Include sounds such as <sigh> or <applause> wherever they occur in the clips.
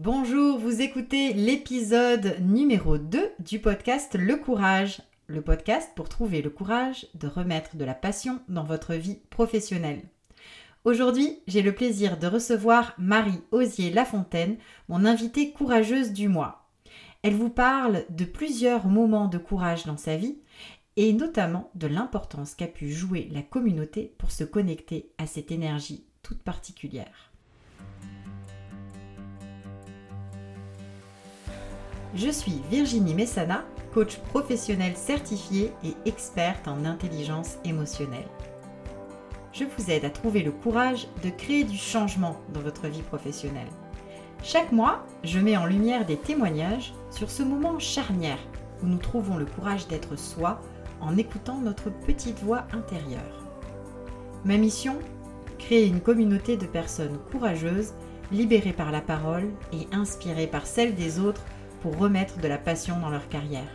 Bonjour, vous écoutez l'épisode numéro 2 du podcast Le Courage, le podcast pour trouver le courage de remettre de la passion dans votre vie professionnelle. Aujourd'hui, j'ai le plaisir de recevoir Marie Osier Lafontaine, mon invitée courageuse du mois. Elle vous parle de plusieurs moments de courage dans sa vie et notamment de l'importance qu'a pu jouer la communauté pour se connecter à cette énergie toute particulière. Je suis Virginie Messana, coach professionnel certifié et experte en intelligence émotionnelle. Je vous aide à trouver le courage de créer du changement dans votre vie professionnelle. Chaque mois, je mets en lumière des témoignages sur ce moment charnière où nous trouvons le courage d'être soi en écoutant notre petite voix intérieure. Ma mission Créer une communauté de personnes courageuses, libérées par la parole et inspirées par celle des autres pour remettre de la passion dans leur carrière.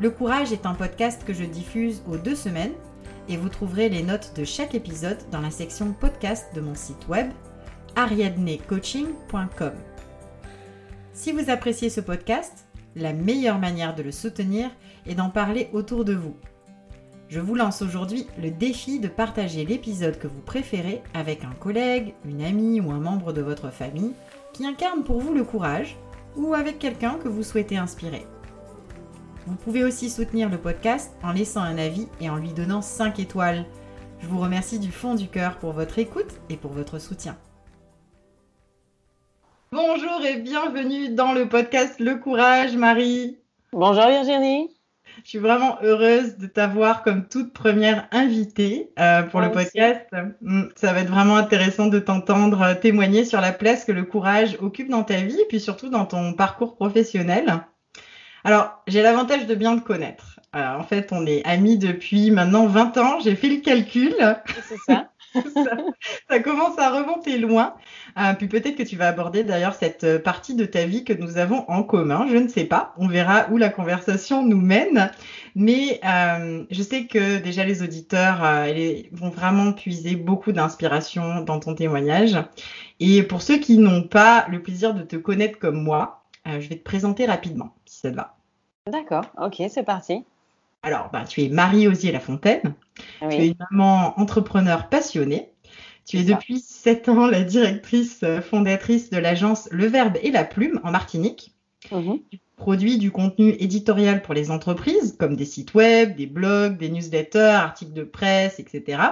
Le Courage est un podcast que je diffuse aux deux semaines et vous trouverez les notes de chaque épisode dans la section podcast de mon site web ariadnecoaching.com. Si vous appréciez ce podcast, la meilleure manière de le soutenir est d'en parler autour de vous. Je vous lance aujourd'hui le défi de partager l'épisode que vous préférez avec un collègue, une amie ou un membre de votre famille qui incarne pour vous le courage ou avec quelqu'un que vous souhaitez inspirer. Vous pouvez aussi soutenir le podcast en laissant un avis et en lui donnant 5 étoiles. Je vous remercie du fond du cœur pour votre écoute et pour votre soutien. Bonjour et bienvenue dans le podcast Le Courage, Marie. Bonjour Virginie. Je suis vraiment heureuse de t'avoir comme toute première invitée euh, pour le podcast. Mm, ça va être vraiment intéressant de t'entendre euh, témoigner sur la place que le courage occupe dans ta vie et puis surtout dans ton parcours professionnel. Alors, j'ai l'avantage de bien te connaître. en fait, on est amis depuis maintenant 20 ans. J'ai fait le calcul. <laughs> C'est ça. ça, commence à remonter loin. Euh, puis peut-être que tu vas aborder d'ailleurs cette euh, partie de ta vie que nous avons en commun. Je ne sais pas. On verra où la conversation nous mène. Mais euh, je sais que déjà les auditeurs vont vraiment puiser beaucoup d'inspiration dans ton témoignage. Et pour ceux qui n'ont pas le plaisir de te connaître comme moi, je vais te présenter rapidement, si ça te va. D'accord, ok, c'est parti. Alors, bah, tu es Marie Osier Lafontaine. Tu es une maman entrepreneur passionnée. Tu es depuis sept ans la directrice euh, fondatrice de l'agence Le Verbe et la Plume en Martinique. Mhm. Tu produis du contenu éditorial pour les entreprises, comme des sites web, des blogs, des newsletters, articles de presse, etc.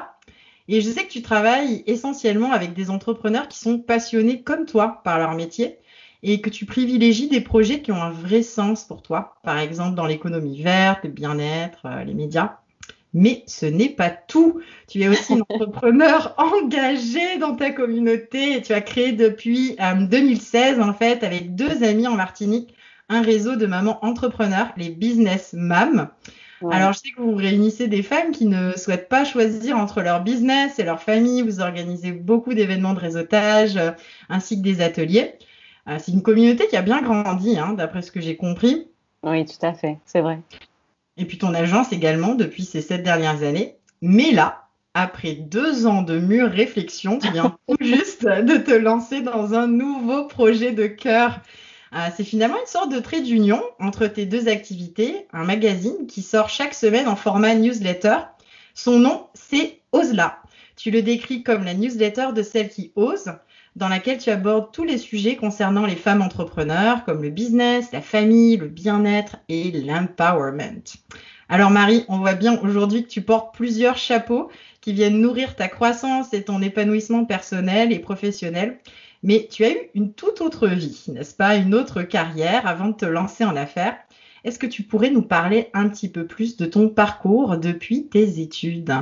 Et je sais que tu travailles essentiellement avec des entrepreneurs qui sont passionnés comme toi par leur métier et que tu privilégies des projets qui ont un vrai sens pour toi, par exemple dans l'économie verte, le bien-être, euh, les médias. Mais ce n'est pas tout. Tu es aussi une entrepreneur <laughs> engagée dans ta communauté et tu as créé depuis 2016, euh, en fait, avec deux amis en Martinique, un réseau de mamans entrepreneurs, les Business Mam. Alors, je sais que vous réunissez des femmes qui ne souhaitent pas choisir entre leur business et leur famille. Vous organisez beaucoup d'événements de réseautage euh, ainsi que des ateliers. Euh, c'est une communauté qui a bien grandi, hein, d'après ce que j'ai compris. Oui, tout à fait, c'est vrai. Et puis ton agence également depuis ces sept dernières années. Mais là, après deux ans de mûre réflexion, tu viens <laughs> tout juste de te lancer dans un nouveau projet de cœur. Euh, c'est finalement une sorte de trait d'union entre tes deux activités, un magazine qui sort chaque semaine en format newsletter. Son nom, c'est Osla. Tu le décris comme la newsletter de celle qui ose dans laquelle tu abordes tous les sujets concernant les femmes entrepreneurs, comme le business, la famille, le bien-être et l'empowerment. Alors Marie, on voit bien aujourd'hui que tu portes plusieurs chapeaux qui viennent nourrir ta croissance et ton épanouissement personnel et professionnel. Mais tu as eu une toute autre vie, n'est-ce pas? Une autre carrière avant de te lancer en affaires. Est-ce que tu pourrais nous parler un petit peu plus de ton parcours depuis tes études?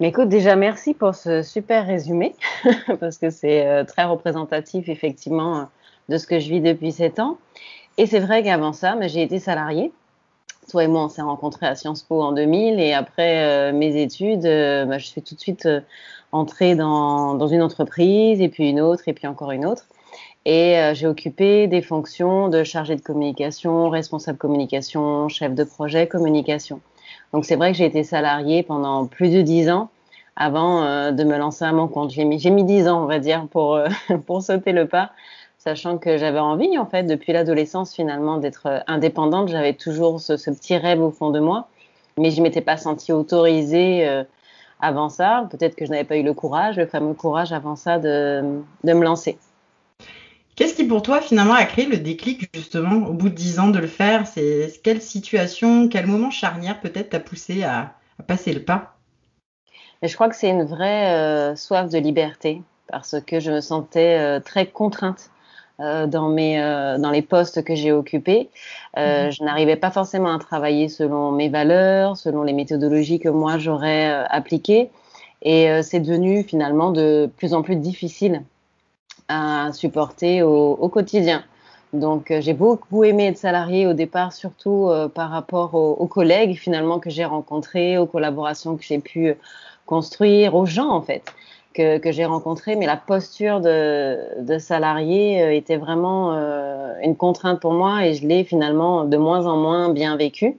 Mais écoute, déjà, merci pour ce super résumé, <laughs> parce que c'est euh, très représentatif, effectivement, de ce que je vis depuis sept ans. Et c'est vrai qu'avant ça, j'ai été salariée. Toi et moi, on s'est rencontrés à Sciences Po en 2000, et après euh, mes études, euh, bah, je suis tout de suite entrée dans, dans, une entreprise, et puis une autre, et puis encore une autre. Et j'ai occupé des fonctions de chargé de communication, responsable communication, chef de projet communication. Donc c'est vrai que j'ai été salariée pendant plus de dix ans avant de me lancer à mon compte. J'ai mis, mis 10 ans, on va dire, pour, <laughs> pour sauter le pas, sachant que j'avais envie, en fait, depuis l'adolescence, finalement, d'être indépendante. J'avais toujours ce, petit rêve au fond de moi, mais je m'étais pas sentie autorisée avant ça. Peut-être que je n'avais pas eu le courage, le fameux courage avant ça de, de me lancer. Qu'est-ce qui pour toi finalement a créé le déclic justement au bout de dix ans de le faire? C'est quelle situation, quel moment charnière peut-être t'a poussé à, passer le pas? Je crois que c'est une vraie euh, soif de liberté parce que je me sentais euh, très contrainte euh, dans mes dans les postes que j'ai occupés. Mhm. Je n'arrivais pas forcément à travailler selon mes valeurs, selon les méthodologies que moi j'aurais appliquées, et c'est devenu finalement de plus en plus difficile à supporter au, au quotidien. Donc euh, j'ai beaucoup aimé être salarié au départ, surtout euh, par rapport aux, aux, collègues finalement que j'ai rencontrés, aux collaborations que j'ai pu construire, aux gens en fait que, que j'ai rencontrés. Mais la posture de, de salarié euh, était vraiment une contrainte pour moi et je l'ai finalement de moins en moins bien vécu.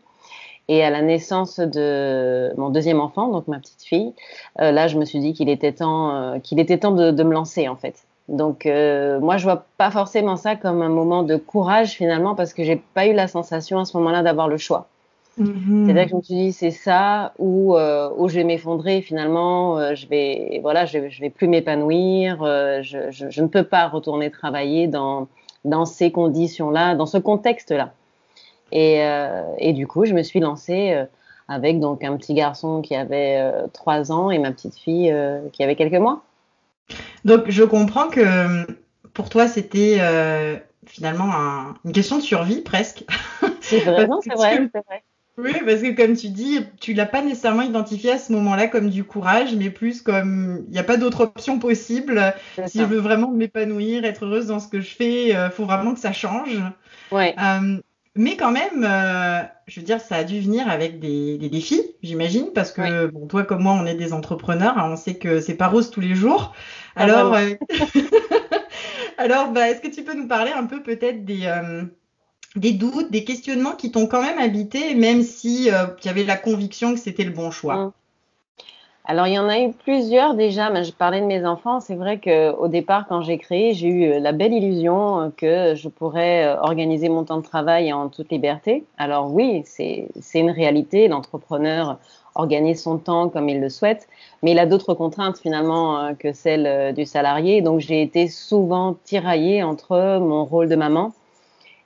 Et à la naissance de mon deuxième enfant, donc ma petite fille, là je me suis dit qu'il était temps, qu'il était temps de, de me lancer en fait donc euh, moi je vois pas forcément ça comme un moment de courage finalement parce que j'ai pas eu la sensation à ce moment-là d'avoir le choix. Mm-hmm. C'est-à-dire que je me suis dit c'est ça ou euh, où je vais m'effondrer finalement, euh, je vais voilà je, je vais plus m'épanouir, euh, je, je, je, ne peux pas retourner travailler dans dans ces conditions-là, dans ce contexte-là. Et, euh, et du coup je me suis lancée avec donc un petit garçon qui avait trois ans et ma petite fille qui avait quelques mois. Donc, je comprends que pour toi, c'était euh, finalement une question de survie presque. C'est vrai, <laughs> c'est vrai, Oui, parce que comme tu dis, tu l'as pas nécessairement identifié à ce moment-là comme du courage, mais plus comme il n'y a pas d'autre option possible. Si je veux vraiment m'épanouir, être heureuse dans ce que je fais, il euh, faut vraiment que ça change. Ouais. Euh, mais quand même, euh, je veux dire, ça a dû venir avec des, des défis, j'imagine, parce que bon, toi comme moi, on est des entrepreneurs, hein, on sait que c'est pas rose tous les jours. Ah, alors, euh, <laughs> alors, bah, est-ce que tu peux nous parler un peu peut-être des euh, des doutes, des questionnements qui t'ont quand même habité, même si tu avais la conviction que c'était le bon choix? Alors, il y en a eu plusieurs déjà, mais je parlais de mes enfants. C'est vrai qu'au départ, quand j'ai créé, j'ai eu euh, la belle illusion euh, que je pourrais euh, organiser mon temps de travail en toute liberté. Alors oui, c'est une réalité. L'entrepreneur organise son temps comme il le souhaite, mais il a d'autres contraintes finalement que celles du salarié. Donc, j'ai été souvent tiraillée entre mon rôle de maman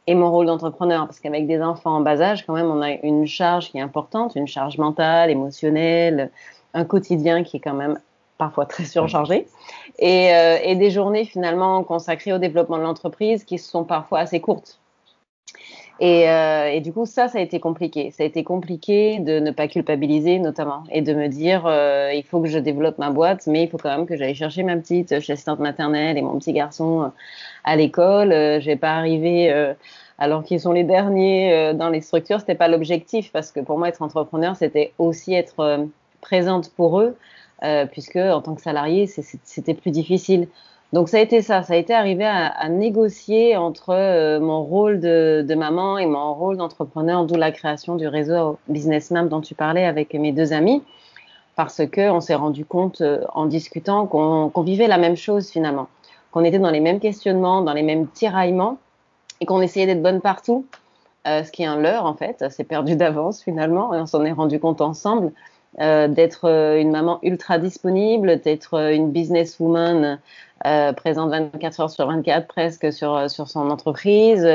et mon rôle d'entrepreneur, parce qu'avec des enfants en bas âge, quand même, on a une charge qui est importante, une charge mentale, émotionnelle, un quotidien qui est quand même parfois très surchargé, et, euh, et des journées finalement consacrées au développement de l'entreprise qui sont parfois assez courtes. Et, euh, et, du coup, ça, ça a été compliqué. Ça a été compliqué de ne pas culpabiliser, notamment, et de me dire, euh, il faut que je développe ma boîte, mais il faut quand même que j'aille chercher ma petite assistante maternelle et mon petit garçon à l'école. Euh, je vais pas arriver alors qu'ils sont les derniers dans les structures. C'était pas l'objectif, parce que pour moi, être entrepreneur, c'était aussi être présente pour eux, euh, puisque en tant que salarié, c'était plus difficile. Donc ça a été ça, ça a été arrivé à, négocier entre euh, mon rôle de, maman et mon rôle d'entrepreneur, d'où la création du réseau Business Map dont tu parlais avec mes deux amis, parce que on s'est rendu compte euh, en discutant qu'on qu vivait la même chose finalement, qu'on était dans les mêmes questionnements, dans les mêmes tiraillements, et qu'on essayait d'être bonne partout, ce qui est un leurre en fait, c'est perdu d'avance finalement, et on s'en est rendu compte ensemble. Euh, d'être euh, une maman ultra disponible, d'être euh, une businesswoman présente 24 heures sur 24 presque sur, sur son entreprise,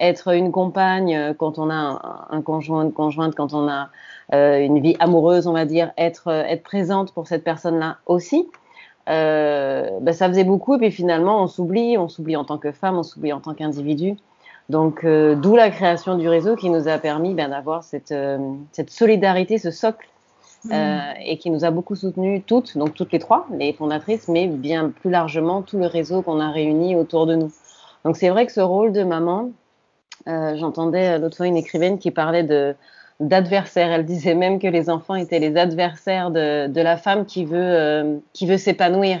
être une compagne quand on a un, conjoint, une conjointe, quand on a une vie amoureuse, on va dire, être, être présente pour cette personne-là aussi. Ben ça faisait beaucoup et puis finalement on s'oublie, on s'oublie en tant que femme, on s'oublie en tant qu'individu. Donc d'où la création du réseau qui nous a permis ben, d'avoir cette, cette solidarité, ce socle euh, mm. et qui nous a beaucoup soutenues toutes, donc toutes les trois, les fondatrices, mais bien plus largement tout le réseau qu'on a réuni autour de nous. Donc c'est vrai que ce rôle de maman, euh, j'entendais l'autre fois une écrivaine qui parlait de d'adversaire. Elle disait même que les enfants étaient les adversaires de, de la femme qui veut euh, qui veut s'épanouir.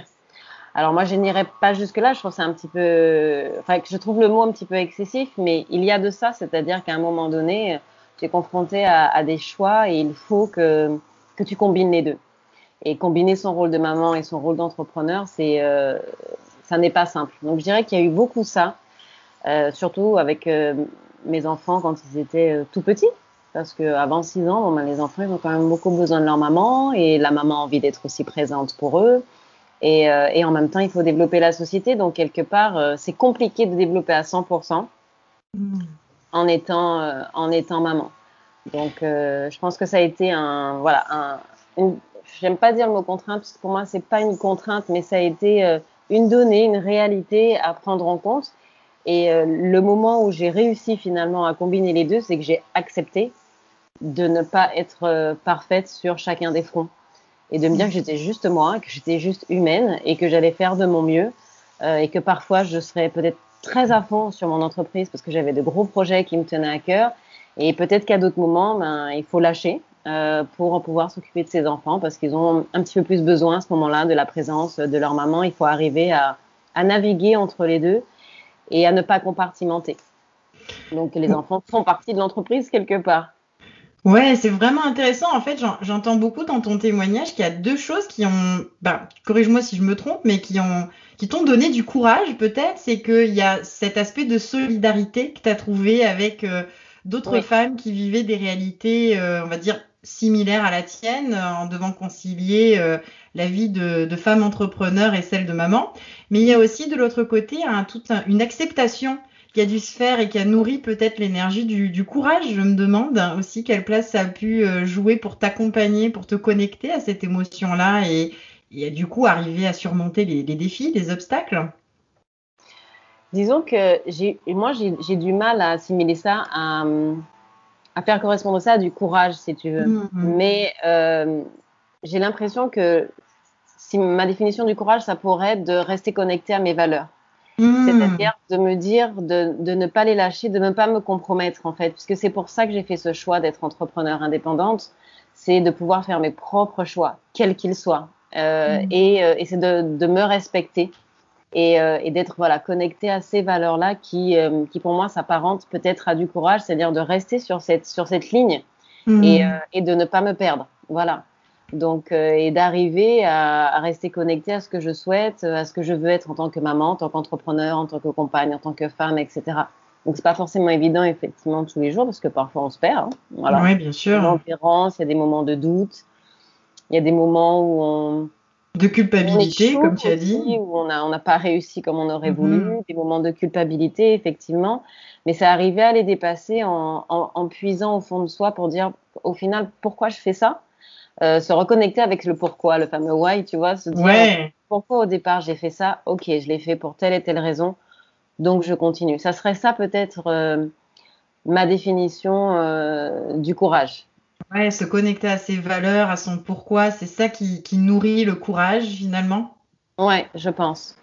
Alors moi je n'irai pas jusque là. Je trouve c'est un petit peu, enfin je trouve le mot un petit peu excessif, mais il y a de ça, c'est-à-dire qu'à un moment donné, tu es confronté à, à, des choix et il faut que que tu combines les deux. Et combiner son rôle de maman et son rôle d'entrepreneur, c'est, ça n'est pas simple. Donc je dirais qu'il y a eu beaucoup ça, surtout avec mes enfants quand ils étaient tout petits parce qu'avant 6 ans, bon, ben, les enfants, ils ont quand même beaucoup besoin de leur maman et la maman a envie d'être aussi présente pour eux. Et, euh, et, en même temps, il faut développer la société. Donc, quelque part, euh, c'est compliqué de développer à 100% mm. en, étant, euh, en étant maman. Donc, je pense que ça a été un. Voilà, un, j'aime pas dire le mot contrainte, parce que pour moi, c'est pas une contrainte, mais ça a été une donnée, une réalité à prendre en compte. Et le moment où j'ai réussi finalement à combiner les deux, c'est que j'ai accepté de ne pas être euh, parfaite sur chacun des fronts et de me dire que j'étais juste moi, que j'étais juste humaine et que j'allais faire de mon mieux euh, et que parfois je serais peut-être très à fond sur mon entreprise parce que j'avais de gros projets qui me tenaient à cœur et peut-être qu'à d'autres moments, ben, il faut lâcher euh, pour pouvoir s'occuper de ses enfants parce qu'ils ont un petit peu plus besoin à ce moment-là de la présence de leur maman. Il faut arriver à, à naviguer entre les deux et à ne pas compartimenter. Donc les enfants font partie de l'entreprise quelque part. Ouais, c'est vraiment intéressant. En fait, j'entends beaucoup dans ton témoignage qu'il y a deux choses qui ont, bah, corrige-moi si je me trompe, mais qui ont, qui t'ont donné du courage, peut-être. C'est qu'il y a cet aspect de solidarité que tu as trouvé avec euh, d'autres femmes qui vivaient des réalités, euh, on va dire, similaires à la tienne, euh, en devant concilier la vie de, de femme entrepreneur et celle de maman. Mais il y a aussi de l'autre côté un, toute une acceptation qui a dû se faire et qui a nourri peut-être l'énergie du, courage. Je me demande aussi quelle place ça a pu euh, jouer pour t'accompagner, pour te connecter à cette émotion-là et, du coup arriver à surmonter les, défis, les obstacles. Disons que j'ai, moi, j'ai du mal à assimiler ça, à, faire correspondre ça à du courage, si tu veux. Mm-hmm. Mais euh, j'ai l'impression que si ma définition du courage, ça pourrait être de rester connecté à mes valeurs. Hmm. C'est-à-dire de me dire de, de, ne pas les lâcher, de ne pas me compromettre en fait, puisque c'est pour ça que j'ai fait ce choix d'être entrepreneur indépendante, c'est de pouvoir faire mes propres choix, quels qu'ils soient, euh, et, euh, et c'est de, de, me respecter et, euh, et d'être voilà connecté à ces valeurs-là qui, euh, qui pour moi s'apparentent peut-être à du courage, c'est-à-dire de rester sur cette sur cette ligne et, euh, et de ne pas me perdre, voilà. Donc, euh, et d'arriver à, à, rester connecté à ce que je souhaite, à ce que je veux être en tant que maman, en tant qu'entrepreneur, en tant que compagne, en tant que femme, etc. Donc, c'est pas forcément évident, effectivement, tous les jours, parce que parfois on se perd. Hein. Voilà. Oui, bien sûr. Il y a des moments de doute, il y a des moments où on. De culpabilité, comme tu as dit. Où on n'a on pas réussi comme on aurait mm-hmm. voulu, des moments de culpabilité, effectivement. Mais c'est arriver à les dépasser en, en, en puisant au fond de soi pour dire, au final, pourquoi je fais ça? Euh, se reconnecter avec le pourquoi, le fameux why, tu vois, se dire pourquoi au départ j'ai fait ça, ok, je l'ai fait pour telle et telle raison, donc je continue. Ça serait ça peut-être euh, ma définition euh, du courage. Ouais, se connecter à ses valeurs, à son pourquoi, c'est ça qui, qui, nourrit le courage finalement. Ouais, je pense.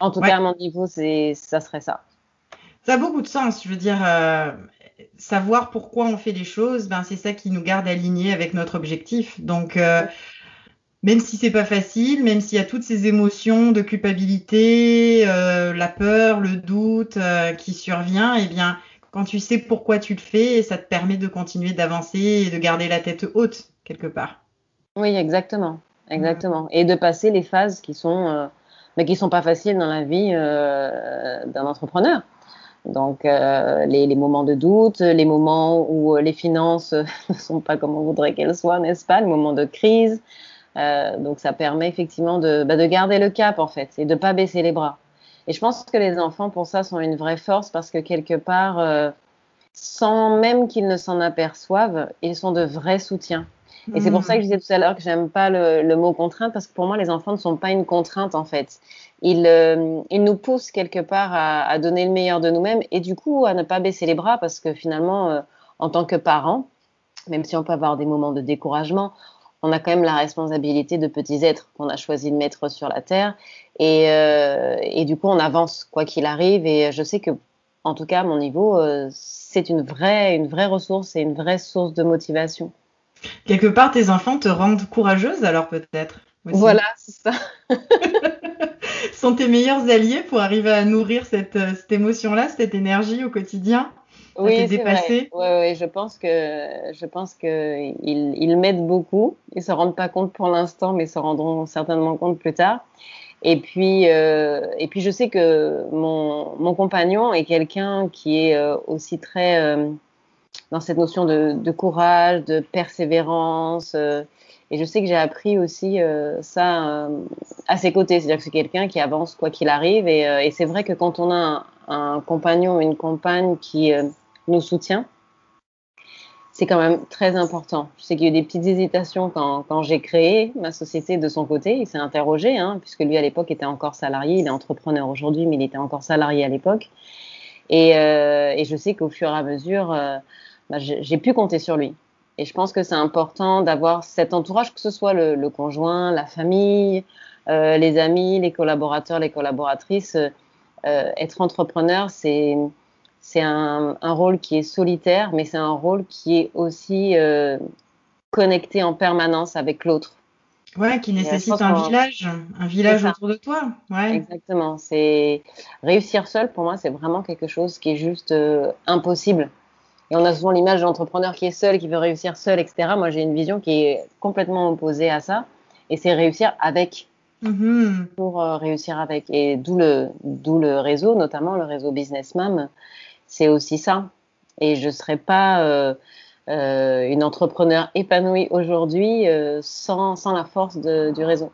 En tout cas, à mon niveau, c'est ça serait ça. Ça a beaucoup de sens. Je veux dire, savoir pourquoi on fait les choses, ben c'est ça qui nous garde alignés avec notre objectif. Donc euh, même si c'est pas facile, même s'il y a toutes ces émotions de culpabilité, euh, la peur, le doute euh, qui survient, eh bien quand tu sais pourquoi tu le fais, ça te permet de continuer d'avancer et de garder la tête haute quelque part. Oui, exactement, exactement, et de passer les phases qui sont mais qui sont pas faciles dans la vie d'un entrepreneur. Donc, euh, les, moments de doute, les moments où euh, les finances <laughs> ne sont pas comme on voudrait qu'elles soient, n'est-ce pas? Les moments de crise. Euh, donc, ça permet effectivement de, bah, de, garder le cap, en fait, et de pas baisser les bras. Et je pense que les enfants, pour ça, sont une vraie force parce que quelque part, euh, sans même qu'ils ne s'en aperçoivent, ils sont de vrais soutiens. Et c'est pour ça que je disais tout à l'heure que j'aime pas le, mot contrainte parce que pour moi, les enfants ne sont pas une contrainte, en fait il, euh, il nous pousse quelque part à, à, donner le meilleur de nous-mêmes et du coup à ne pas baisser les bras parce que finalement, euh, en tant que parents, même si on peut avoir des moments de découragement, on a quand même la responsabilité de petits êtres qu'on a choisi de mettre sur la terre et, euh, et du coup on avance quoi qu'il arrive et je sais que en tout cas à mon niveau euh, c'est une vraie une vraie ressource et une vraie source de motivation. Quelque part tes enfants te rendent courageuse alors peut-être. Voilà, c'est ça. <laughs> sont tes meilleurs alliés pour arriver à nourrir cette, euh, cette émotion-là, cette énergie au quotidien? Oui, c'est vrai. Oui, je pense que je pense que ils, m'aident beaucoup. Ils se rendent pas compte pour l'instant, mais se rendront certainement compte plus tard. Et puis, euh, et puis je sais que mon, mon compagnon est quelqu'un qui est euh, aussi très euh, dans cette notion de, de, courage, de persévérance. Et je sais que j'ai appris aussi ça à ses côtés. C'est-à-dire que c'est quelqu'un qui avance quoi qu'il arrive. Et, et c'est vrai que quand on a un, un compagnon ou une compagne qui nous soutient, c'est quand même très important. Je sais qu'il y a eu des petites hésitations quand, j'ai créé ma société de son côté. Il s'est interrogé, hein, puisque lui à l'époque était encore salarié. Il est entrepreneur aujourd'hui, mais il était encore salarié à l'époque. Et, euh, je sais qu'au fur et à mesure, euh, bah, j'ai pu compter sur lui. Et je pense que c'est important d'avoir cet entourage, que ce soit le, conjoint, la famille, euh, les amis, les collaborateurs, les collaboratrices. Être entrepreneur, c'est c'est un, un, rôle qui est solitaire, mais c'est un rôle qui est aussi euh, connecté en permanence avec l'autre. Ouais, qui nécessite un village, un village autour de toi. Ouais. Exactement. C'est réussir seul pour moi, c'est vraiment quelque chose qui est juste euh, impossible. Et on a souvent l'image d'entrepreneur qui est seul, qui veut réussir seul, etc. Moi, j'ai une vision qui est complètement opposée à ça, et c'est réussir avec. Mm-hmm. Pour euh, réussir avec. Et d'où le, d'où le réseau, notamment le réseau Business Mom, c'est aussi ça. Et je ne serais pas euh, euh, une entrepreneur épanouie aujourd'hui euh, sans, sans, la force de, du réseau.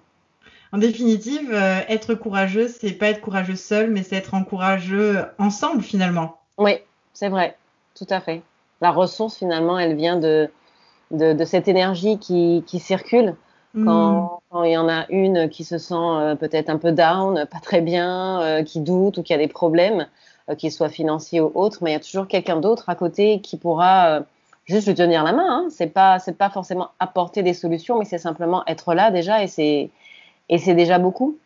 En définitive, être courageux, c'est pas être courageux seul, mais c'est être courageux ensemble finalement. Oui, c'est vrai, tout à fait. La ressource finalement, elle vient de, de, de cette énergie qui, qui circule. Quand, hmm. quand, il y en a une qui se sent peut-être un peu down, pas très bien, qui doute ou qui a des problèmes, euh, qu'il soit financier ou autre, mais il y a toujours quelqu'un d'autre à côté qui pourra euh, juste lui tenir la main. Hein. C'est pas c'est pas forcément apporter des solutions, mais c'est simplement être là déjà et c'est et c'est déjà beaucoup.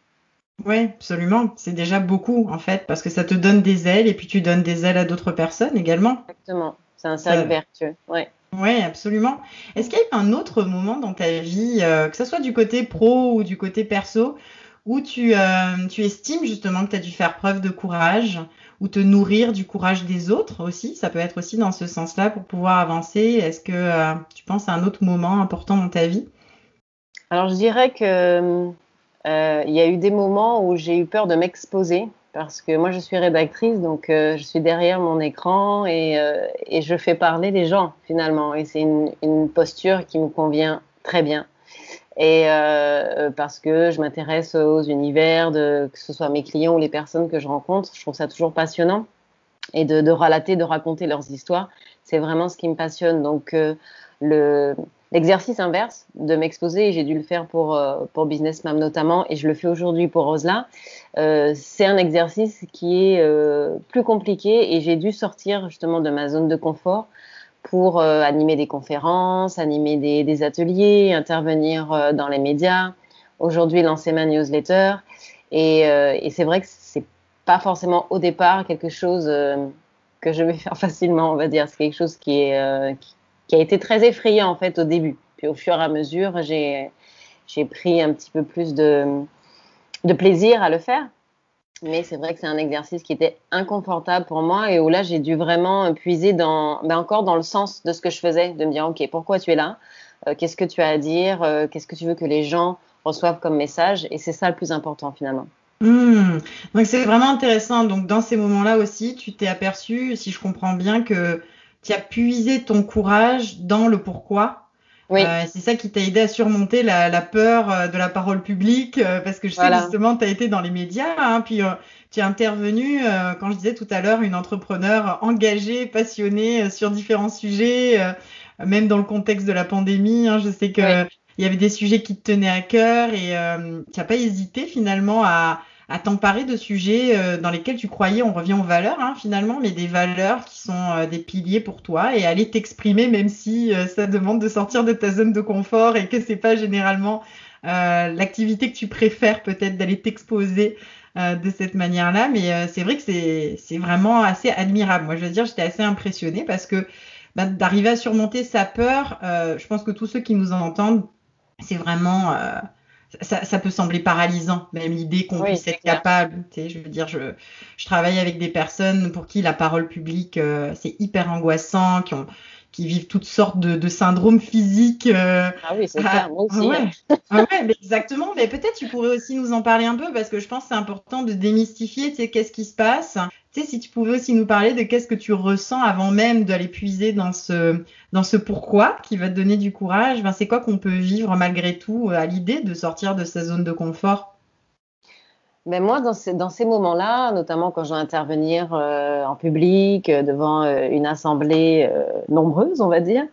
Oui, absolument. C'est déjà beaucoup en fait parce que ça te donne des ailes et puis tu donnes des ailes à d'autres personnes également. Exactement. C'est un cercle vertueux. Ouais. Oui, absolument. Est-ce qu'il y a eu un autre moment dans ta vie, euh, que ce soit du côté pro ou du côté perso, où tu, euh, tu estimes justement que tu as dû faire preuve de courage ou te nourrir du courage des autres aussi. Ça peut être aussi dans ce sens-là pour pouvoir avancer. Est-ce que euh, tu penses à un autre moment important dans ta vie? Alors je dirais que euh, il y a eu des moments où j'ai eu peur de m'exposer parce que moi je suis rédactrice, donc euh, je suis derrière mon écran et, euh, je fais parler les gens finalement. Et c'est une, posture qui me convient très bien et euh, parce que je m'intéresse aux univers de que ce soit mes clients ou les personnes que je rencontre, je trouve ça toujours passionnant et de, de relater, de raconter leurs histoires, c'est vraiment ce qui me passionne. Donc euh, le l'exercice inverse de m'exposer, j'ai dû le faire pour euh, pour Business notamment et je le fais aujourd'hui pour Rosela. Euh, c'est un exercice qui est euh, plus compliqué et j'ai dû sortir justement de ma zone de confort pour euh, animer des conférences, animer des, ateliers, intervenir euh, dans les médias. Aujourd'hui, lancer ma newsletter. Et, euh, et c'est vrai que c'est pas forcément au départ quelque chose que je vais <laughs> faire facilement, on va dire. C'est quelque chose qui, a été très effrayant en fait au début. Puis au fur et à mesure, j'ai pris un petit peu plus de plaisir à le faire. Mais c'est vrai que c'est un exercice qui était inconfortable pour moi et où là j'ai dû vraiment puiser dans, ben encore dans le sens de ce que je faisais, de me dire ok pourquoi tu es là, euh, qu'est-ce que tu as à dire, euh, qu'est-ce que tu veux que les gens reçoivent comme message? Et c'est ça le plus important finalement. Mmh. Donc c'est vraiment intéressant. Donc dans ces moments-là aussi, tu t'es aperçu, si je comprends bien, que tu as puisé ton courage dans le pourquoi oui. Euh, c'est ça qui t'a aidé à surmonter la, la, peur euh, de la parole publique, euh, parce que je sais voilà. justement, tu as été dans les médias, hein, puis euh, tu es intervenu, quand je disais tout à l'heure, une entrepreneur engagée, passionnée sur différents sujets, même dans le contexte de la pandémie. Hein, je sais que oui. il y avait des sujets qui te tenaient à cœur et tu n'as pas hésité finalement à, à t'emparer de sujets euh, dans lesquels tu croyais, on revient aux valeurs hein, finalement, mais des valeurs qui sont euh, des piliers pour toi et aller t'exprimer même si euh, ça demande de sortir de ta zone de confort et que c'est pas généralement l'activité que tu préfères peut-être d'aller t'exposer de cette manière-là, mais c'est vrai que c'est vraiment assez admirable. Moi, je veux dire, j'étais assez impressionnée parce que bah, d'arriver à surmonter sa peur, je pense que tous ceux qui nous entendent, c'est vraiment ça, peut sembler paralysant, même l'idée qu'on puisse être capable. Tu sais, je veux dire, je, je, travaille avec des personnes pour qui la parole publique, euh, c'est hyper angoissant, qui ont qui vivent toutes sortes de, de syndromes physiques. Euh, ah oui, c'est ça, moi aussi. Ouais, ah ouais mais exactement. Mais peut-être tu pourrais aussi nous en parler un peu parce que je pense que c'est important de démystifier, tu sais, qu'est-ce qui se passe. Si tu pouvais aussi nous parler de qu'est-ce que tu ressens avant même d'aller puiser dans ce, dans ce pourquoi qui va te donner du courage, ben, c'est quoi qu'on peut vivre malgré tout à l'idée de sortir de sa zone de confort? Mais moi, dans ces, dans ces moments-là, notamment quand je dois intervenir euh, en public, euh, devant euh, une assemblée nombreuse, on va dire,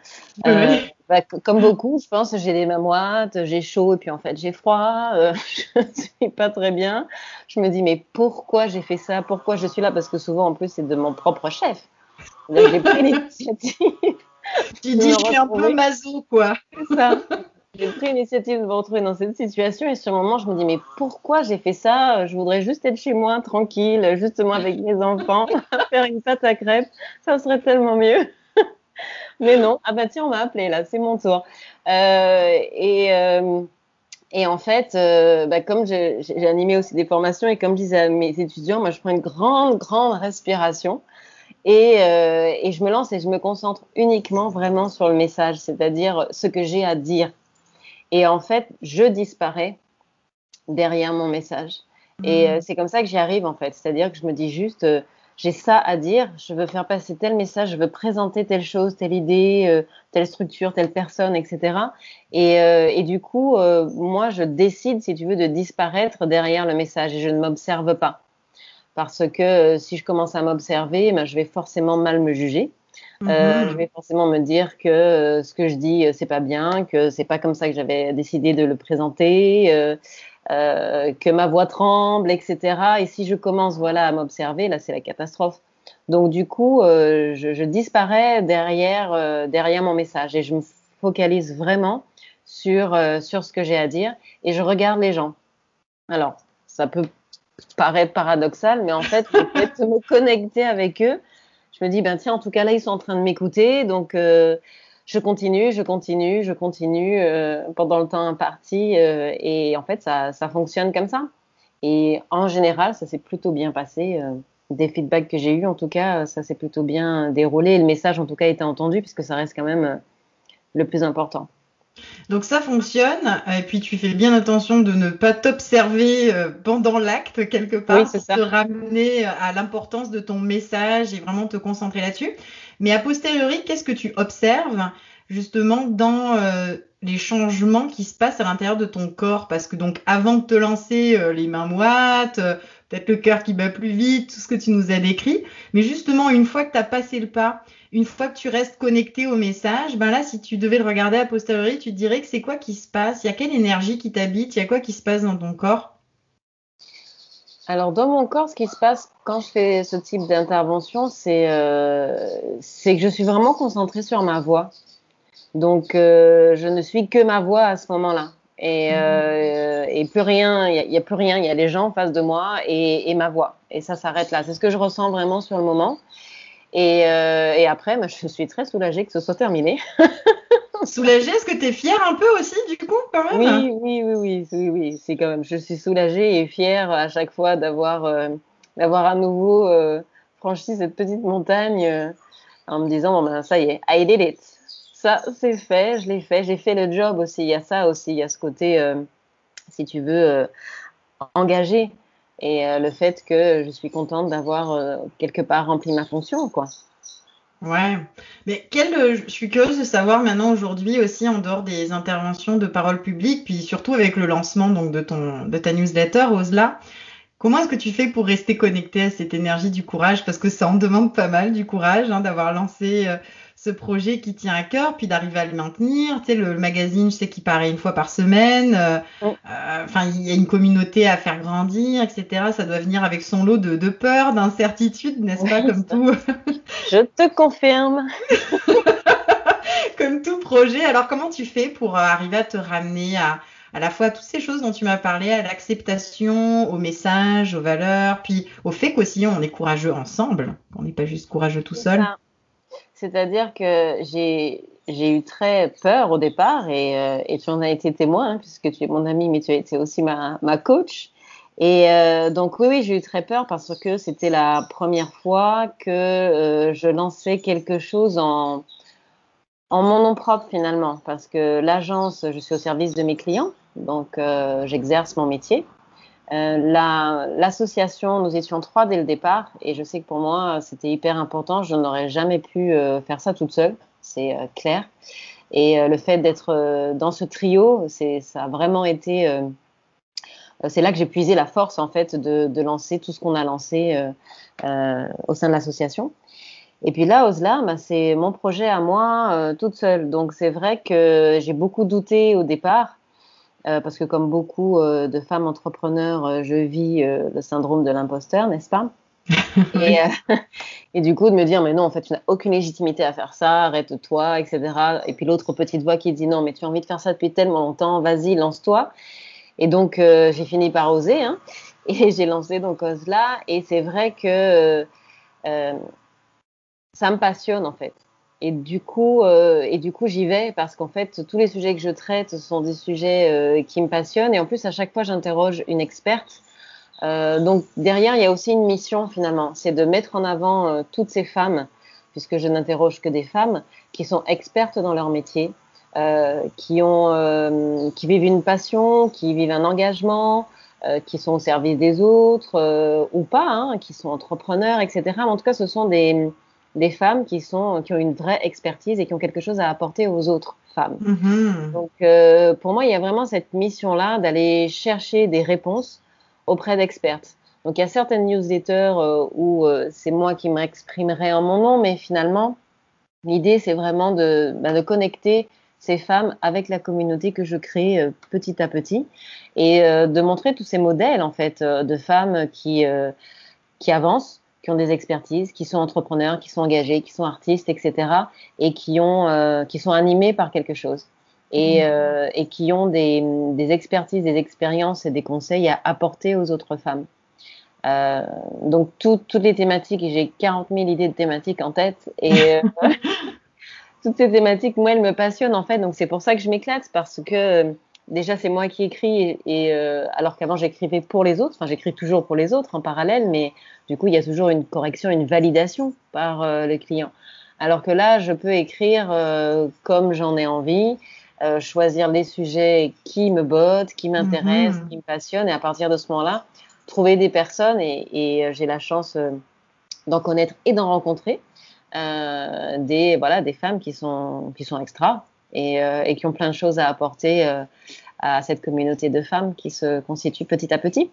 bah, comme beaucoup, je pense, j'ai les mains moites, j'ai chaud et puis en fait j'ai froid, <laughs> je ne suis pas très bien. Je me dis, mais pourquoi j'ai fait ça? Pourquoi je suis là? Parce que souvent, en plus, c'est de mon propre chef. J'ai pris <laughs> l'initiative. Tu dis, je suis un peu maso, quoi. C'est ça. J'ai pris l'initiative de me retrouver dans cette situation et sur le moment, je me dis mais pourquoi j'ai fait ça? Je voudrais juste être chez moi, tranquille, justement avec mes enfants, <laughs> faire une pâte à crêpes, ça serait tellement mieux. <laughs> mais non, ah bah tiens, on m'a appelé là, c'est mon tour. Euh, et, euh, et en fait, euh, bah, comme j'ai animé aussi des formations et comme je mes étudiants, moi je prends une grande, grande respiration. Et, et, je me lance et je me concentre uniquement vraiment sur le message, c'est-à-dire ce que j'ai à dire. Et en fait, je disparais derrière mon message. Et euh, mm. c'est comme ça que j'y arrive en fait. C'est-à-dire que je me dis juste, euh, j'ai ça à dire, je veux faire passer tel message, je veux présenter telle chose, telle idée, euh, telle structure, telle personne, etc. Et, et du coup, moi, je décide, si tu veux, de disparaître derrière le message et je ne m'observe pas. Parce que si je commence à m'observer, ben, je vais forcément mal me juger. Euh, mhm. je vais forcément me dire que euh, ce que je dis, euh, c'est pas bien, que c'est pas comme ça que j'avais décidé de le présenter, que ma voix tremble, etc. Et si je commence, voilà, à m'observer, là, c'est la catastrophe. Donc du coup, je, je, disparais derrière derrière mon message et je me focalise vraiment sur sur ce que j'ai à dire et je regarde les gens. Alors, ça peut paraître paradoxal, mais en fait, <laughs> peut-être me connecter avec eux je me dis, ben tiens, en tout cas là, ils sont en train de m'écouter, donc euh, je continue, je continue, je continue euh, pendant le temps imparti, euh, et en fait, ça, ça, fonctionne comme ça. Et en général, ça s'est plutôt bien passé. des feedbacks que j'ai eus, en tout cas, ça s'est plutôt bien déroulé. le message, en tout cas, été entendu, puisque ça reste quand même le plus important. Donc ça fonctionne, et puis tu fais bien attention de ne pas t'observer euh, pendant l'acte quelque part, oui, te ramener à l'importance de ton message et vraiment te concentrer là-dessus. Mais a posteriori, qu'est-ce que tu observes justement dans euh, les changements qui se passent à l'intérieur de ton corps? Parce que donc avant de te lancer euh, les mains moites, peut-être le cœur qui bat plus vite, tout ce que tu nous as décrit, mais justement une fois que tu as passé le pas, une fois que tu restes connecté au message, ben là, si tu devais le regarder à posteriori, tu te dirais que c'est quoi qui se passe? Il y a quelle énergie qui t'habite? Il y a quoi qui se passe dans ton corps? Alors, dans mon corps, ce qui se passe quand je fais ce type d'intervention, c'est euh, que je suis vraiment concentrée sur ma voix. Donc, euh, je ne suis que ma voix à ce moment-là. Et, mhm. euh, et, plus rien, il n'y a, plus rien, il y a les gens en face de moi et, et ma voix. Et ça s'arrête là. C'est ce que je ressens vraiment sur le moment. Et, euh, et après, moi, je suis très soulagée que ce soit terminé. <laughs> soulagée Est-ce que tu es fière un peu aussi, du coup, quand même? Oui, oui, oui, oui, oui, oui. c'est quand même. Je suis soulagée et fière à chaque fois d'avoir euh, d'avoir à nouveau euh, franchi cette petite montagne euh, en me disant bon ben ça y est, I did it. Ça, c'est fait, je l'ai fait, j'ai fait le job aussi. Il y a ça aussi, il y a ce côté, euh, si tu veux, engagé et euh, le fait que je suis contente d'avoir euh, quelque part rempli ma fonction, quoi. Ouais, mais quelle, euh, je suis curieuse de savoir maintenant aujourd'hui aussi en dehors des interventions de parole publique, puis surtout avec le lancement donc de ton de ta newsletter Osla, comment est-ce que tu fais pour rester connecté à cette énergie du courage? Parce que ça en demande pas mal du courage hein, d'avoir lancé ce projet qui tient à cœur, puis d'arriver à le maintenir. Tu sais, le, magazine, je sais qu'il paraît une fois par semaine. Euh, euh, enfin, il y a une communauté à faire grandir, etc. Ça doit venir avec son lot de, de peur, d'incertitude, n'est-ce pas, comme tout. <laughs> je te confirme. <laughs> comme tout projet. Alors, comment tu fais pour euh, arriver à te ramener à, à la fois toutes ces choses dont tu m'as parlé, à l'acceptation, au message, aux valeurs, puis au fait qu'aussi on est courageux ensemble, qu'on n'est pas juste courageux tout seul? C'est-à-dire que j'ai eu très peur au départ et, euh, tu en as été témoin hein, puisque tu es mon ami, mais tu as été aussi ma, coach. Et euh, donc oui, oui j'ai eu très peur parce que c'était la première fois que euh, je lançais quelque chose en, mon nom propre finalement, parce que l'agence, je suis au service de mes clients, donc j'exerce mon métier. Euh, L'association, nous étions trois dès le départ, et je sais que pour moi, c'était hyper important. Je n'aurais jamais pu euh, faire ça toute seule, c'est euh, clair. Et euh, le fait d'être dans ce trio, ça a vraiment été c'est là que j'ai puisé la force en fait de, de lancer tout ce qu'on a lancé euh, euh, au sein de l'association. Et puis là, Osla, bah, c'est mon projet à moi euh, toute seule. Donc c'est vrai que j'ai beaucoup douté au départ euh, parce que comme beaucoup euh, de femmes entrepreneurs, je vis le syndrome de l'imposteur, n'est-ce pas? <laughs> Et, <laughs> et, du coup de me dire mais non en fait tu n'as aucune légitimité à faire ça arrête-toi etc et puis l'autre petite voix qui dit non mais tu as envie de faire ça depuis tellement longtemps vas-y lance-toi et donc, euh, j'ai fini par oser. Hein, <laughs> et j'ai lancé donc Osla. Et c'est vrai que euh, ça me passionne, en fait. Et du coup, euh, et du coup, j'y vais parce qu'en fait, tous les sujets que je traite sont des sujets euh, qui me passionnent. Et en plus, à chaque fois, j'interroge une experte. Euh, donc derrière, il y a aussi une mission finalement, c'est de mettre en avant toutes ces femmes, puisque je n'interroge que des femmes qui sont expertes dans leur métier, qui, ont, qui vivent une passion, qui vivent un engagement, qui sont au service des autres ou pas, hein, qui sont entrepreneurs, etc. En tout cas, ce sont des, des femmes qui, sont, qui ont une vraie expertise et qui ont quelque chose à apporter aux autres femmes. Mhm. Donc, euh, pour moi, il y a vraiment cette mission-là d'aller chercher des réponses auprès d'expertes. Donc, il y a certaines newsletters euh, où euh, c'est moi qui m'exprimerai en mon nom, mais finalement, l'idée, c'est vraiment de, bah, de connecter ces femmes avec la communauté que je crée euh, petit à petit et euh, de montrer tous ces modèles, en fait, euh, de femmes qui, qui avancent, qui ont des expertises, qui sont entrepreneurs, qui sont engagés, qui sont artistes, etc. et qui, ont, euh, qui sont animés par quelque chose. Et, Mhm. euh, et qui ont des, des expertises, des expériences et des conseils à apporter aux autres femmes. Euh, donc tout- toutes les thématiques, j'ai 40 000 idées de thématiques en tête, et <laughs> toutes ces thématiques, moi, elles me passionnent en fait. Donc c'est pour ça que je m'éclate parce que déjà c'est moi qui écris et, et, euh, alors qu'avant j'écrivais pour les autres. Enfin j'écris toujours pour les autres en parallèle, mais du coup il y a toujours une correction, une validation par euh, les clients. Alors que là je peux écrire euh, comme j'en ai envie, euh, choisir les sujets qui me bottent, qui m'intéressent, Mhm. qui me passionnent et à partir de ce moment-là trouver des personnes et, et j'ai la chance d'en connaître et d'en rencontrer des voilà des femmes qui sont qui sont extra et, euh, et qui ont plein de choses à apporter euh, à cette communauté de femmes qui se constitue petit à petit.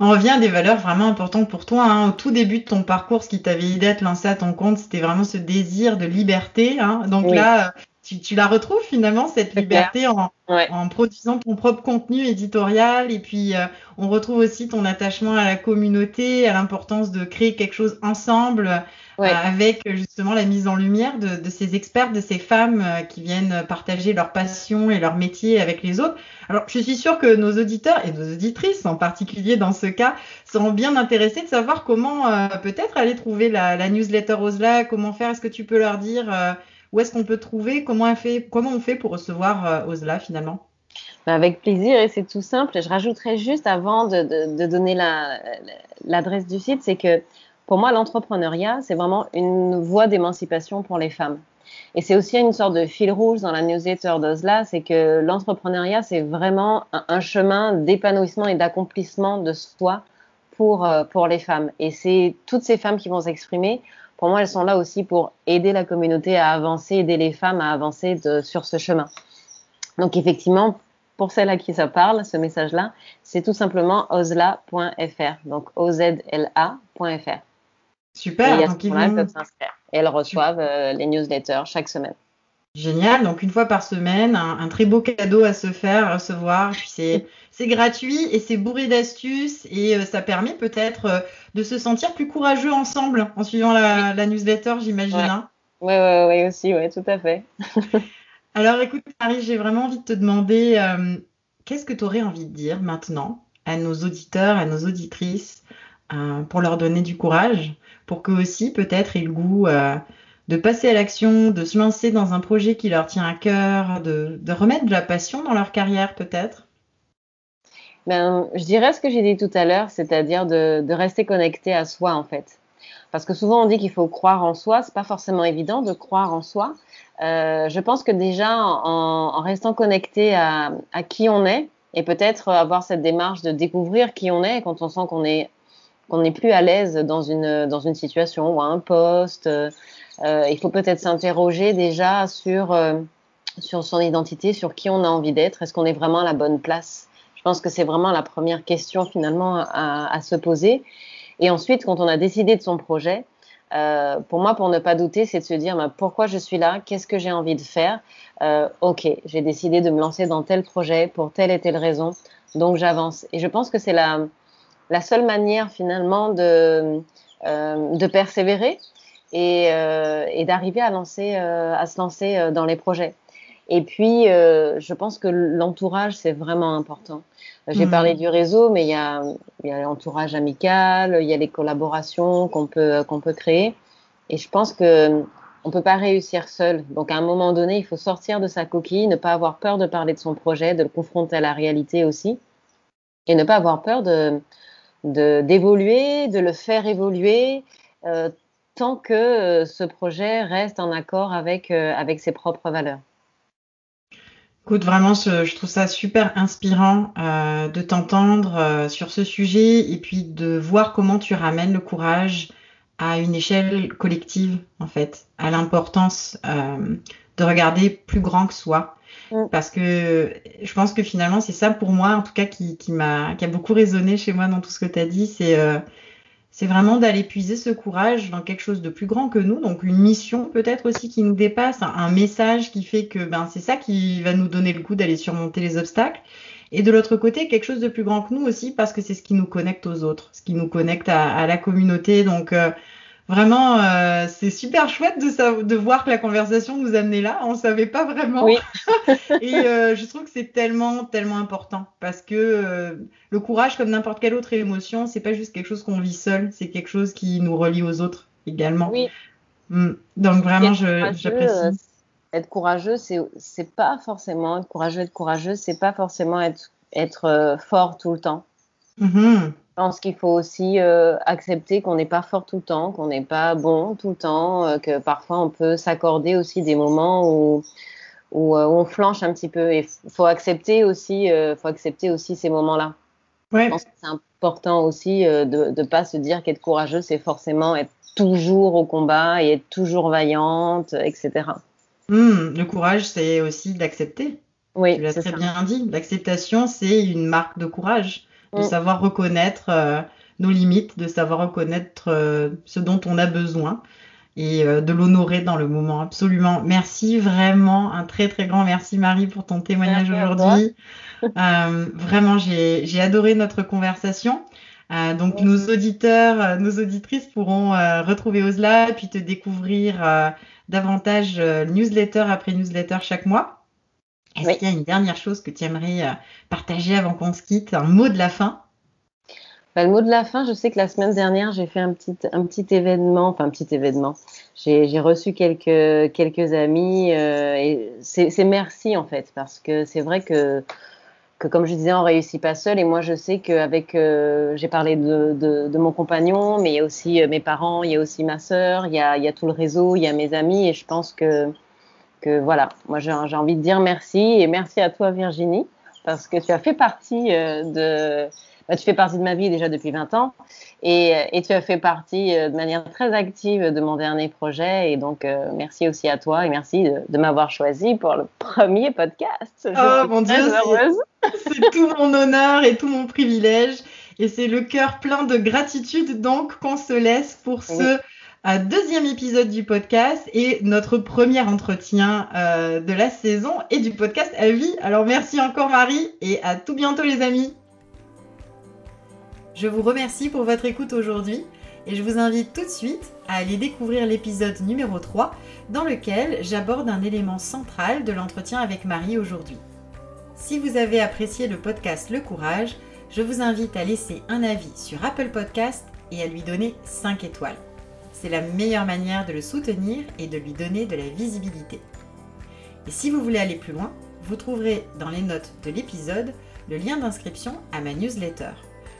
On revient à des valeurs vraiment importantes pour toi. Hein. Au tout début de ton parcours, ce qui t'avait aidé à te lancer à ton compte, c'était vraiment ce désir de liberté. Hein. Donc Oui. là, tu, tu la retrouves finalement, cette liberté, en, Ouais. en produisant ton propre contenu éditorial. Et puis, euh, on retrouve aussi ton attachement à la communauté, à l'importance de créer quelque chose ensemble, Ouais. euh, avec justement la mise en lumière de, de ces experts, de ces femmes euh, qui viennent partager leur passion et leur métier avec les autres. Alors, je suis sûre que nos auditeurs et nos auditrices, en particulier dans ce cas, seront bien intéressés de savoir comment euh, peut-être aller trouver la, la newsletter Osla, comment faire, est-ce que tu peux leur dire euh, où est-ce qu'on peut trouver, comment on fait, pour recevoir euh, Osla finalement? Ben, Avec plaisir et c'est tout simple. Je rajouterais juste avant de, donner la- l'adresse du site, c'est que pour moi l'entrepreneuriat c'est vraiment une voie d'émancipation pour les femmes. Et c'est aussi une sorte de fil rouge dans la newsletter d'Osla, c'est que l'entrepreneuriat c'est vraiment un, un chemin d'épanouissement et d'accomplissement de soi pour, euh, pour les femmes. Et c'est toutes ces femmes qui vont s'exprimer. Pour moi, elles sont là aussi pour aider la communauté à avancer, aider les femmes à avancer de, sur ce chemin. Donc effectivement, pour celles à qui ça parle, ce message-là, c'est tout simplement ozla.fr. Donc ozla.fr. Super, et donc ils elles peuvent s'inscrire. Et elles reçoivent euh, les newsletters chaque semaine. Génial, donc une fois par semaine, un, un très beau cadeau à se faire, à recevoir. Puis c'est c'est gratuit et c'est bourré d'astuces et euh, ça permet peut-être euh, de se sentir plus courageux ensemble en suivant la, la newsletter, j'imagine. Ouais. hein. Oui, oui, oui, aussi, oui, tout à fait. <laughs> Alors écoute, Marie, j'ai vraiment envie de te demander euh, qu'est-ce que tu aurais envie de dire maintenant à nos auditeurs, à nos auditrices, pour leur donner du courage, pour qu'eux aussi peut-être aient le goût de passer à l'action, de se lancer dans un projet qui leur tient à cœur, de, remettre de la passion dans leur carrière peut-être? Ben, Je dirais ce que j'ai dit tout à l'heure, c'est-à-dire de, rester connecté à soi en fait. Parce que souvent on dit qu'il faut croire en soi, c'est pas forcément évident de croire en soi. Euh, je pense que déjà en, restant connecté à, qui on est et peut-être avoir cette démarche de découvrir qui on est quand on sent qu'on est n'est plus à l'aise dans une dans une situation ou à un poste, euh, il faut peut-être s'interroger déjà sur, euh, sur son identité, sur qui on a envie d'être. Est-ce qu'on est vraiment à la bonne place? Je pense que c'est vraiment la première question finalement à, se poser. Et ensuite, quand on a décidé de son projet, euh, pour moi, pour ne pas douter, c'est de se dire bah, pourquoi je suis là, qu'est-ce que j'ai envie de faire? ok, j'ai décidé de me lancer dans tel projet pour telle et telle raison, donc j'avance. Et je pense que c'est la, seule manière finalement de persévérer, euh, et, d'arriver à, lancer, euh, à se lancer euh, dans les projets. Et puis, je pense que l'entourage, c'est vraiment important. J'ai parlé mhm. du réseau, mais il y a, l'entourage amical, il y a les collaborations qu'on peut, qu'on peut créer. Et je pense que on peut pas réussir seul. Donc, à un moment donné, il faut sortir de sa coquille, ne pas avoir peur de parler de son projet, de le confronter à la réalité aussi, et ne pas avoir peur de d'évoluer, de, le faire évoluer, euh, tant que euh, ce projet reste en accord avec, euh, avec ses propres valeurs. Écoute, vraiment, je, trouve ça super inspirant euh, de t'entendre sur ce sujet et puis de voir comment tu ramènes le courage à une échelle collective, en fait, à l'importance de regarder plus grand que soi. Mm. Parce que je pense que finalement, c'est ça pour moi, en tout cas, qui, qui, m'a, qui a beaucoup résonné chez moi dans tout ce que tu as dit. C'est c'est vraiment d'aller puiser ce courage dans quelque chose de plus grand que nous, donc une mission peut-être aussi qui nous dépasse, un, message qui fait que ben c'est ça qui va nous donner le coup d'aller surmonter les obstacles. Et de l'autre côté, quelque chose de plus grand que nous aussi, parce que c'est ce qui nous connecte aux autres, ce qui nous connecte à, la communauté. Donc euh, Vraiment, euh, c'est super chouette de, de voir que la conversation nous amenait là. On ne savait pas vraiment. Oui. <laughs> et euh, je trouve que c'est tellement, tellement important parce que euh, le courage, comme n'importe quelle autre émotion, c'est pas juste quelque chose qu'on vit seul, c'est quelque chose qui nous relie aux autres également. Oui. Mm. Donc vraiment, j'apprécie. être courageux, c'est pas forcément être courageux, être courageux, c'est pas forcément être être fort tout le temps. Mm-hmm. Je pense qu'il faut aussi euh, accepter qu'on n'est pas fort tout le temps, qu'on n'est pas bon tout le temps, euh, que parfois on peut s'accorder aussi des moments où, où, euh, on flanche un petit peu. Et il faut accepter aussi, faut accepter aussi ces moments-là. Ouais. Je pense que c'est important aussi de ne pas se dire qu'être courageux, c'est forcément être toujours au combat et être toujours vaillante, etc. Mmh, le courage, c'est aussi d'accepter. Oui, tu l'as très bien dit. L'acceptation, c'est une marque de courage de mm. savoir reconnaître euh, nos limites, de savoir reconnaître euh, ce dont on a besoin et euh, de l'honorer dans le moment. Absolument. Merci vraiment, un très très grand merci Marie pour ton témoignage aujourd'hui. vraiment, j'ai adoré notre conversation. donc nos auditeurs, nos auditrices pourront retrouver Osla et puis te découvrir davantage newsletter après newsletter chaque mois. Est-ce qu'il y a une dernière chose que tu aimerais euh, partager avant qu'on se quitte, un mot de la fin? Bah, le mot de la fin, je sais que la semaine dernière, j'ai fait un petit, un petit événement, enfin un petit événement. J'ai reçu quelques, quelques amis euh, et c'est merci en fait, parce que c'est vrai que, que comme je disais, on réussit pas seul. Et moi, je sais qu'avec, euh, j'ai parlé de, de, de, mon compagnon, mais il y a aussi mes parents, il y a aussi ma sœur, il y a, il y a tout le réseau, il y a mes amis, et je pense que voilà, moi j'ai envie de dire merci et merci à toi Virginie parce que tu as fait partie euh, de, bah, tu fais partie de ma vie déjà depuis 20 ans et, et tu as fait partie euh, de manière très active de mon dernier projet et donc euh, merci aussi à toi et merci de, m'avoir choisi pour le premier podcast. oh mon Dieu, c'est tout mon honneur et tout mon privilège et c'est le cœur plein de gratitude donc qu'on se laisse pour ce deuxième épisode du podcast et notre premier entretien euh, de la saison et du podcast à vie. Alors merci encore Marie et à tout bientôt les amis. Je vous remercie pour votre écoute aujourd'hui et je vous invite tout de suite à aller découvrir l'épisode numéro 3 dans lequel j'aborde un élément central de l'entretien avec Marie aujourd'hui. Si vous avez apprécié le podcast Le Courage, je vous invite à laisser un avis sur Apple Podcast et à lui donner 5 étoiles. C'est la meilleure manière de le soutenir et de lui donner de la visibilité. Et si vous voulez aller plus loin, vous trouverez dans les notes de l'épisode le lien d'inscription à ma newsletter.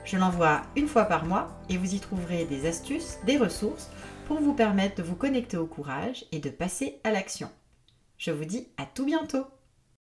Je l'envoie une fois par mois et vous y trouverez des astuces, des ressources pour vous permettre de vous connecter au courage et de passer à l'action. Je vous dis à tout bientôt